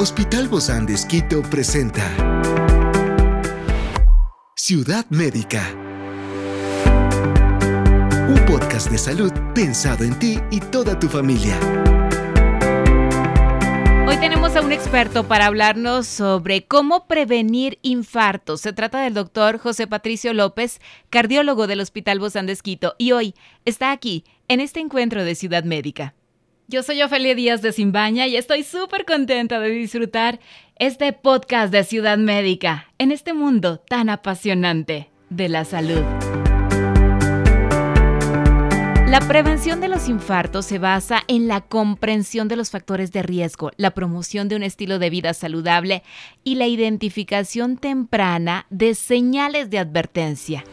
Hospital Bozán de Esquito presenta Ciudad Médica. Un podcast de salud pensado en ti y toda tu familia. Hoy tenemos a un experto para hablarnos sobre cómo prevenir infartos. Se trata del doctor José Patricio López, cardiólogo del Hospital Bozán de Esquito, y hoy está aquí en este encuentro de Ciudad Médica. Yo soy Ofelia Díaz de Simbaña y estoy súper contenta de disfrutar este podcast de Ciudad Médica en este mundo tan apasionante de la salud. La prevención de los infartos se basa en la comprensión de los factores de riesgo, la promoción de un estilo de vida saludable y la identificación temprana de señales de advertencia.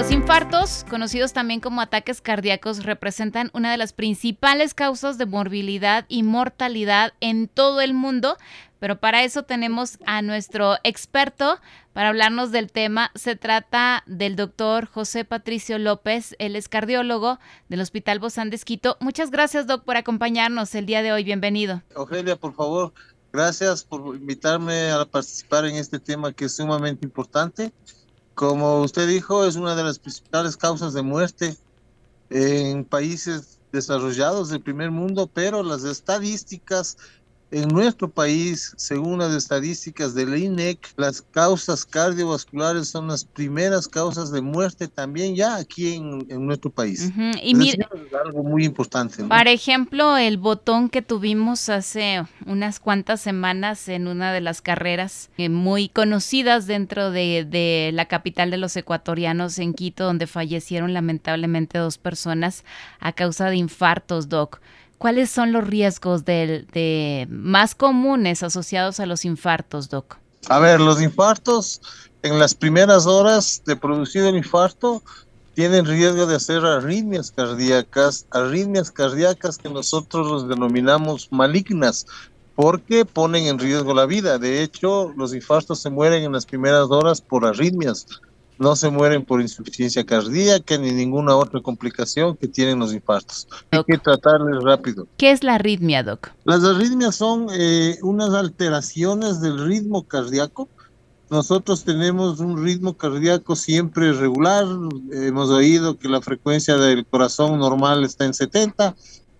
Los infartos, conocidos también como ataques cardíacos, representan una de las principales causas de morbilidad y mortalidad en todo el mundo, pero para eso tenemos a nuestro experto para hablarnos del tema. Se trata del doctor José Patricio López, él es cardiólogo del Hospital Bozán de Esquito. Muchas gracias, doc, por acompañarnos el día de hoy. Bienvenido. Ofelia, por favor, gracias por invitarme a participar en este tema que es sumamente importante. Como usted dijo, es una de las principales causas de muerte en países desarrollados del primer mundo, pero las estadísticas en nuestro país, según las estadísticas del INEC, las causas cardiovasculares son las primeras causas de muerte también ya aquí en, nuestro país. Y mira, es algo muy importante. Por ejemplo, el botón que tuvimos hace unas cuantas semanas en una de las carreras eh, muy conocidas dentro de, de la capital de los ecuatorianos en Quito, donde fallecieron lamentablemente dos personas a causa de infartos, Doc. ¿Cuáles son los riesgos de, más comunes asociados a los infartos, Doc? A ver, los infartos en las primeras horas de producir el infarto tienen riesgo de hacer arritmias cardíacas, arritmias cardíacas que nosotros los denominamos malignas, porque ponen en riesgo la vida. De hecho, los infartos se mueren en las primeras horas por arritmias no se mueren por insuficiencia cardíaca ni ninguna otra complicación que tienen los infartos. Hay que tratarles rápido. ¿Qué es la arritmia, Doc? Las arritmias son eh, unas alteraciones del ritmo cardíaco. Nosotros tenemos un ritmo cardíaco siempre regular. Hemos oído que la frecuencia del corazón normal está en 70,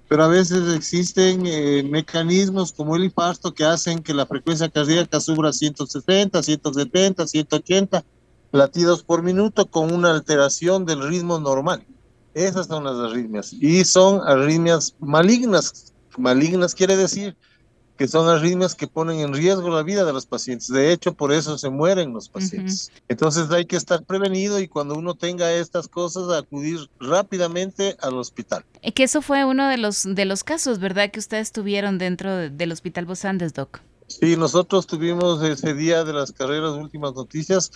pero a veces existen eh, mecanismos como el infarto que hacen que la frecuencia cardíaca suba a 160, 170, 180 latidos por minuto con una alteración del ritmo normal. Esas son las arritmias. Y son arritmias malignas. Malignas quiere decir que son arritmias que ponen en riesgo la vida de los pacientes. De hecho, por eso se mueren los pacientes. Entonces hay que estar prevenido y cuando uno tenga estas cosas, acudir rápidamente al hospital. Y que eso fue uno de los, de los casos, ¿verdad? Que ustedes tuvieron dentro del Hospital Bosandes, Doc. Sí, nosotros tuvimos ese día de las carreras últimas noticias,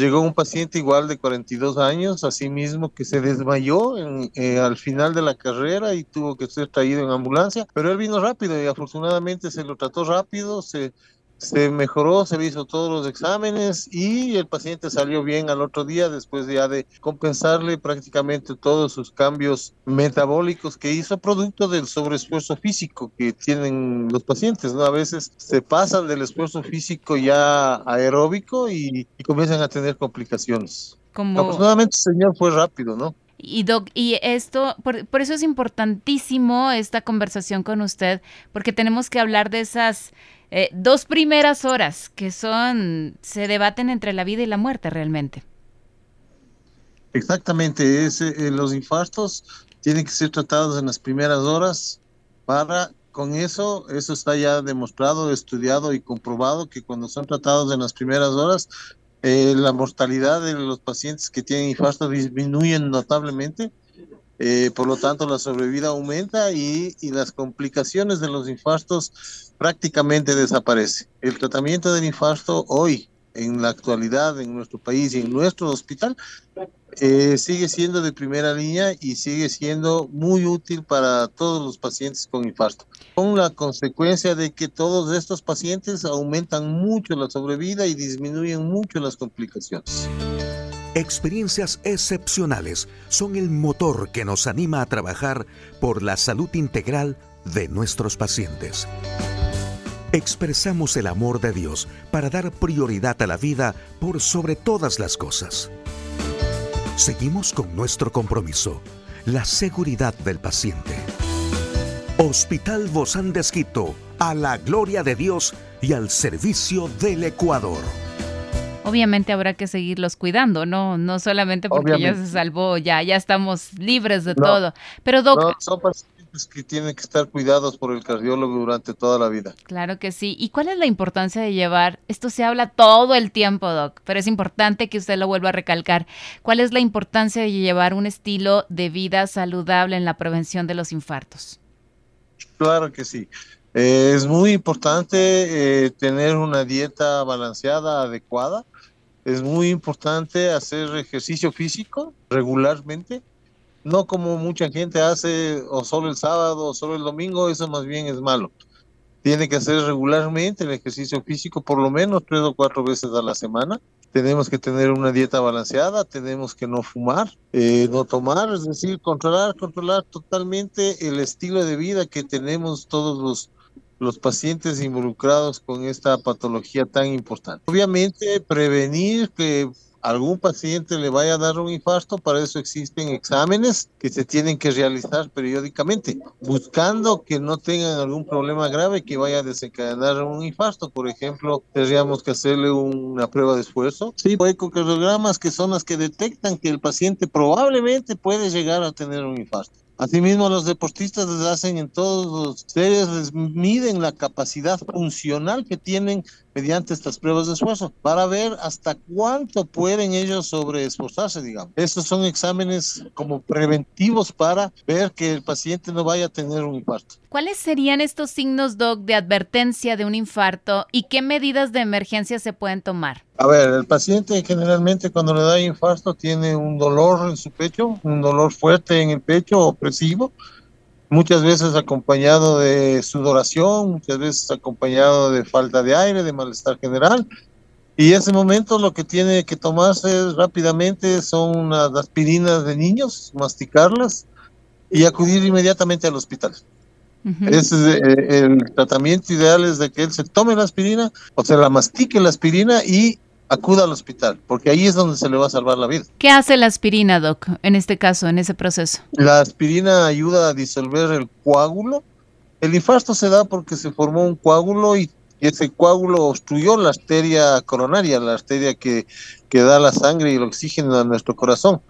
Llegó un paciente igual de 42 años, así mismo que se desmayó en, eh, al final de la carrera y tuvo que ser traído en ambulancia, pero él vino rápido y afortunadamente se lo trató rápido, se se mejoró, se le hizo todos los exámenes y el paciente salió bien al otro día después ya de compensarle prácticamente todos sus cambios metabólicos que hizo producto del sobreesfuerzo físico que tienen los pacientes, ¿no? A veces se pasan del esfuerzo físico ya aeróbico y, comienzan a tener complicaciones. Como... Afortunadamente el señor fue rápido, ¿no? Y Doc, y esto, por, eso es importantísimo esta conversación con usted, porque tenemos que hablar de esas eh, dos primeras horas que son, se debaten entre la vida y la muerte realmente. Exactamente, eh, los infartos tienen que ser tratados en las primeras horas para, con eso, eso está ya demostrado, estudiado y comprobado que cuando son tratados en las primeras horas, eh, la mortalidad de los pacientes que tienen infarto disminuye notablemente eh, por lo tanto la sobrevida aumenta y, y, las complicaciones de los infartos prácticamente desaparecen. El tratamiento del infarto hoy, en la actualidad, en nuestro país y en nuestro hospital, eh, sigue siendo de primera línea y sigue siendo muy útil para todos los pacientes con infarto, con la consecuencia de que todos estos pacientes aumentan mucho la sobrevida y disminuyen mucho las complicaciones. Experiencias excepcionales son el motor que nos anima a trabajar por la salud integral de nuestros pacientes. Expresamos el amor de Dios para dar prioridad a la vida por sobre todas las cosas. Seguimos con nuestro compromiso, la seguridad del paciente. Hospital Bozán de a la gloria de Dios y al servicio del Ecuador obviamente habrá que seguirlos cuidando, no, no solamente porque ya se salvó, ya, ya estamos libres de todo. Pero Doc, son pacientes que tienen que estar cuidados por el cardiólogo durante toda la vida. Claro que sí. ¿Y cuál es la importancia de llevar? Esto se habla todo el tiempo, Doc, pero es importante que usted lo vuelva a recalcar. ¿Cuál es la importancia de llevar un estilo de vida saludable en la prevención de los infartos? Claro que sí. Eh, es muy importante eh, tener una dieta balanceada, adecuada. Es muy importante hacer ejercicio físico regularmente, no como mucha gente hace o solo el sábado o solo el domingo, eso más bien es malo. Tiene que hacer regularmente el ejercicio físico por lo menos tres o cuatro veces a la semana. Tenemos que tener una dieta balanceada, tenemos que no fumar, eh, no tomar, es decir, controlar, controlar totalmente el estilo de vida que tenemos todos los los pacientes involucrados con esta patología tan importante. Obviamente, prevenir que algún paciente le vaya a dar un infarto, para eso existen exámenes que se tienen que realizar periódicamente, buscando que no tengan algún problema grave que vaya a desencadenar un infarto. Por ejemplo, tendríamos que hacerle una prueba de esfuerzo. Sí, ecocardiogramas que son las que detectan que el paciente probablemente puede llegar a tener un infarto. Asimismo, los deportistas les hacen en todos los series, les miden la capacidad funcional que tienen mediante estas pruebas de esfuerzo para ver hasta cuánto pueden ellos sobreesforzarse, digamos. Estos son exámenes como preventivos para ver que el paciente no vaya a tener un infarto. ¿Cuáles serían estos signos, Doc, de advertencia de un infarto y qué medidas de emergencia se pueden tomar? A ver, el paciente generalmente cuando le da infarto tiene un dolor en su pecho, un dolor fuerte en el pecho, muchas veces acompañado de sudoración, muchas veces acompañado de falta de aire, de malestar general. Y ese momento lo que tiene que tomarse rápidamente son unas aspirinas de niños, masticarlas y acudir inmediatamente al hospital. Ese es eh, el, tratamiento ideal es de que él se tome la aspirina o se la mastique la aspirina y acuda al hospital, porque ahí es donde se le va a salvar la vida. ¿Qué hace la aspirina, Doc, en este caso, en ese proceso? La aspirina ayuda a disolver el coágulo. El infarto se da porque se formó un coágulo y ese coágulo obstruyó la arteria coronaria, la arteria que, que da la sangre y el oxígeno a nuestro corazón.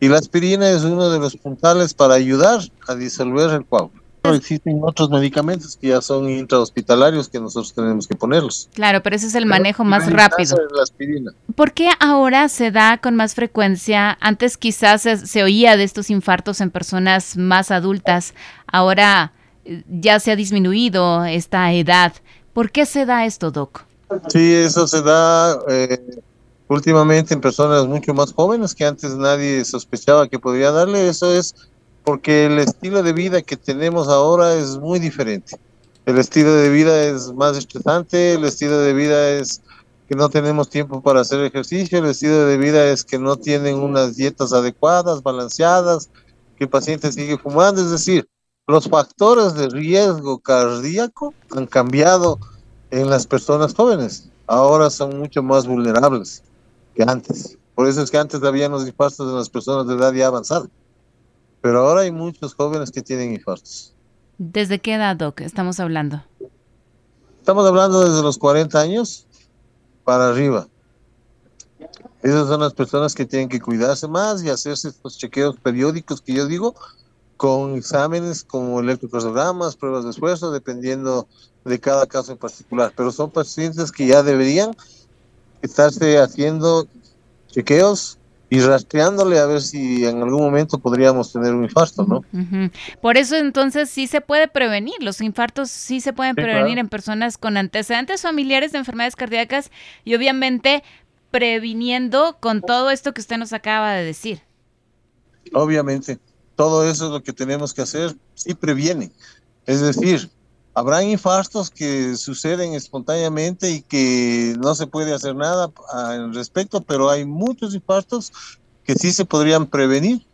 Y la aspirina es uno de los puntales para ayudar a disolver el coágulo existen otros medicamentos que ya son intrahospitalarios que nosotros tenemos que ponerlos. Claro, pero ese es el manejo más rápido. ¿Por qué ahora se da con más frecuencia? Antes quizás se, oía de estos infartos en personas más adultas, ahora eh, ya se ha disminuido esta edad. ¿Por qué se da esto, Doc? Sí, eso se da eh, últimamente en personas mucho más jóvenes que antes nadie sospechaba que podría darle. Eso es porque el estilo de vida que tenemos ahora es muy diferente. El estilo de vida es más estresante, el estilo de vida es que no tenemos tiempo para hacer ejercicio, el estilo de vida es que no tienen unas dietas adecuadas, balanceadas, que el paciente sigue fumando, es decir, los factores de riesgo cardíaco han cambiado en las personas jóvenes. Ahora son mucho más vulnerables que antes. Por eso es que antes había los infartos en las personas de edad ya avanzada. Pero ahora hay muchos jóvenes que tienen infartos. ¿Desde qué edad, Doc, estamos hablando? Estamos hablando desde los 40 años para arriba. Esas son las personas que tienen que cuidarse más y hacerse estos chequeos periódicos que yo digo, con exámenes como electrocardiogramas, pruebas de esfuerzo, dependiendo de cada caso en particular. Pero son pacientes que ya deberían estarse haciendo chequeos y rastreándole a ver si en algún momento podríamos tener un infarto, ¿no? Por eso entonces sí se puede prevenir, los infartos sí se pueden prevenir en personas con antecedentes familiares de enfermedades cardíacas y obviamente previniendo con todo esto que usted nos acaba de decir. Obviamente, todo eso es lo que tenemos que hacer, sí previene. Es decir, Habrán infartos que suceden espontáneamente y que no se puede hacer nada al respecto, pero hay muchos infartos que sí se podrían prevenir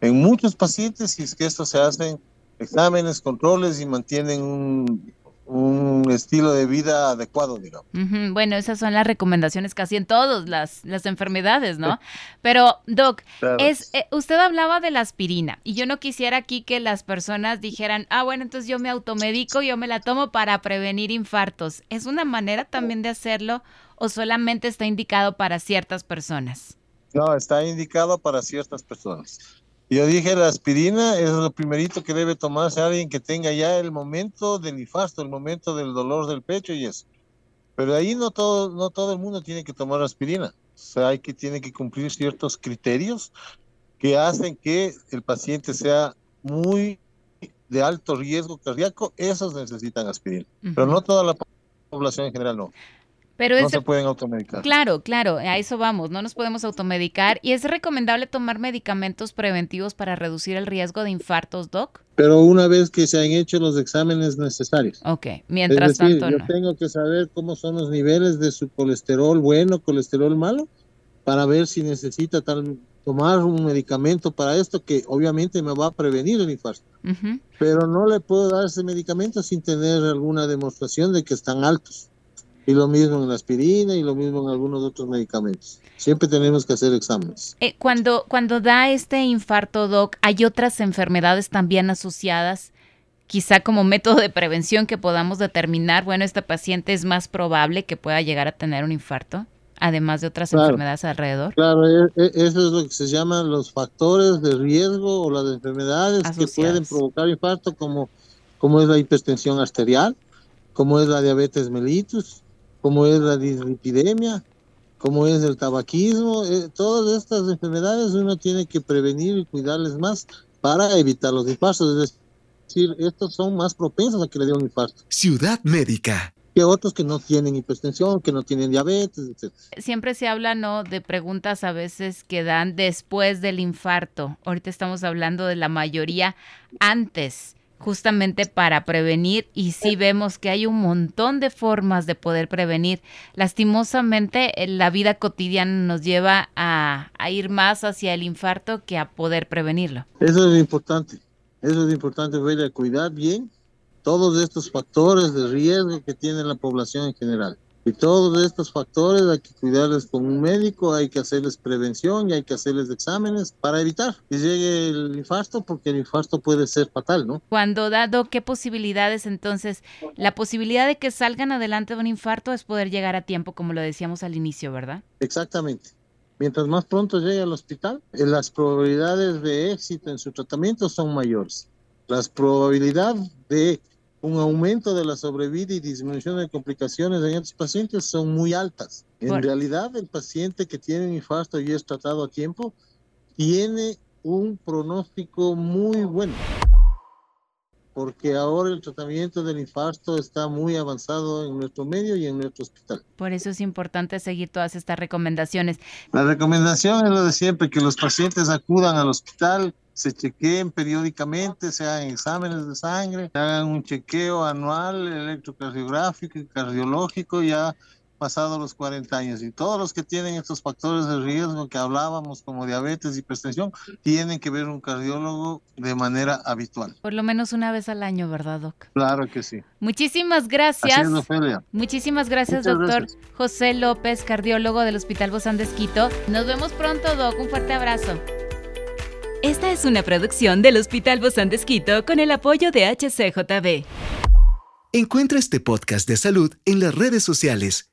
en muchos pacientes si es que esto se hacen exámenes, controles y mantienen un, un estilo de vida adecuado, digamos. Bueno, esas son las recomendaciones casi en todas las, las enfermedades, ¿no? Pero, Doc, es, eh, usted hablaba de la aspirina y yo no quisiera aquí que las personas dijeran, ah, bueno, entonces yo me automedico, yo me la tomo para prevenir infartos. ¿Es una manera también de hacerlo o solamente está indicado para ciertas personas? No, está indicado para ciertas personas. Yo dije, la aspirina es lo primerito que debe tomarse alguien que tenga ya el momento del infarto, el momento del dolor del pecho y eso. Pero ahí no todo, no todo el mundo tiene que tomar aspirina. O sea, hay que, tiene que cumplir ciertos criterios que hacen que el paciente sea muy de alto riesgo cardíaco. Esos necesitan aspirina. Pero no toda la población en general no. Pero no se pueden automedicar. Claro, claro, a eso vamos, no nos podemos automedicar. ¿Y es recomendable tomar medicamentos preventivos para reducir el riesgo de infartos, Doc? Pero una vez que se han hecho los exámenes necesarios. Ok, mientras es decir, tanto Yo tengo que saber cómo son los niveles de su colesterol bueno, colesterol malo, para ver si necesita tal, tomar un medicamento para esto que obviamente me va a prevenir el infarto. Pero no le puedo dar ese medicamento sin tener alguna demostración de que están altos. Y lo mismo en la aspirina y lo mismo en algunos otros medicamentos. Siempre tenemos que hacer exámenes. Eh, cuando, cuando da este infarto, Doc, ¿hay otras enfermedades también asociadas? Quizá como método de prevención que podamos determinar, bueno, este paciente es más probable que pueda llegar a tener un infarto, además de otras enfermedades alrededor. Claro, e, e, eso es lo que se llaman los factores de riesgo o las enfermedades que pueden provocar infarto, como, como es la hipertensión arterial, como es la diabetes mellitus, como es la dislipidemia, como es el tabaquismo, eh, todas estas enfermedades uno tiene que prevenir y cuidarles más para evitar los infartos. Es decir, estos son más propensos a que le den un infarto. Ciudad Médica. Que otros que no tienen hipertensión, que no tienen diabetes, etc. Siempre se habla, ¿no?, de preguntas a veces que dan después del infarto. Ahorita estamos hablando de la mayoría antes justamente para prevenir y sí vemos que hay un montón de formas de poder prevenir. Lastimosamente la vida cotidiana nos lleva a, ir más hacia el infarto que a poder prevenirlo. Eso es importante, eso es importante, cuidar bien todos estos factores de riesgo que tiene la población en general. Y todos estos factores hay que cuidarles con un médico, hay que hacerles prevención y hay que hacerles exámenes para evitar que llegue el infarto, porque el infarto puede ser fatal, ¿no? Cuando dado, ¿qué posibilidades entonces? La posibilidad de que salgan adelante de un infarto es poder llegar a tiempo, como lo decíamos al inicio, ¿verdad? Exactamente. Mientras más pronto llegue al hospital, eh, las probabilidades de éxito en su tratamiento son mayores. Las probabilidades de un aumento de la sobrevida y disminución de complicaciones en estos pacientes son muy altas. En realidad, el paciente que tiene un infarto y es tratado a tiempo tiene un pronóstico muy bueno, porque ahora el tratamiento del infarto está muy avanzado en nuestro medio y en nuestro hospital. Por eso es importante seguir todas estas recomendaciones. La recomendación es lo de siempre, que los pacientes acudan al hospital se chequeen periódicamente, se hagan exámenes de sangre, se hagan un chequeo anual electrocardiográfico y cardiológico ya pasado los 40 años. Y todos los que tienen estos factores de riesgo que hablábamos, como diabetes, y hipertensión, tienen que ver un cardiólogo de manera habitual. Por lo menos una vez al año, ¿verdad, Doc? Claro que sí. Muchísimas gracias. Muchísimas gracias, doctor José López, cardiólogo del Hospital Bozán de Esquito. Nos vemos pronto, Doc. Un fuerte abrazo. Esta es una producción del Hospital Bozán de con el apoyo de HCJB. Encuentra este podcast de salud en las redes sociales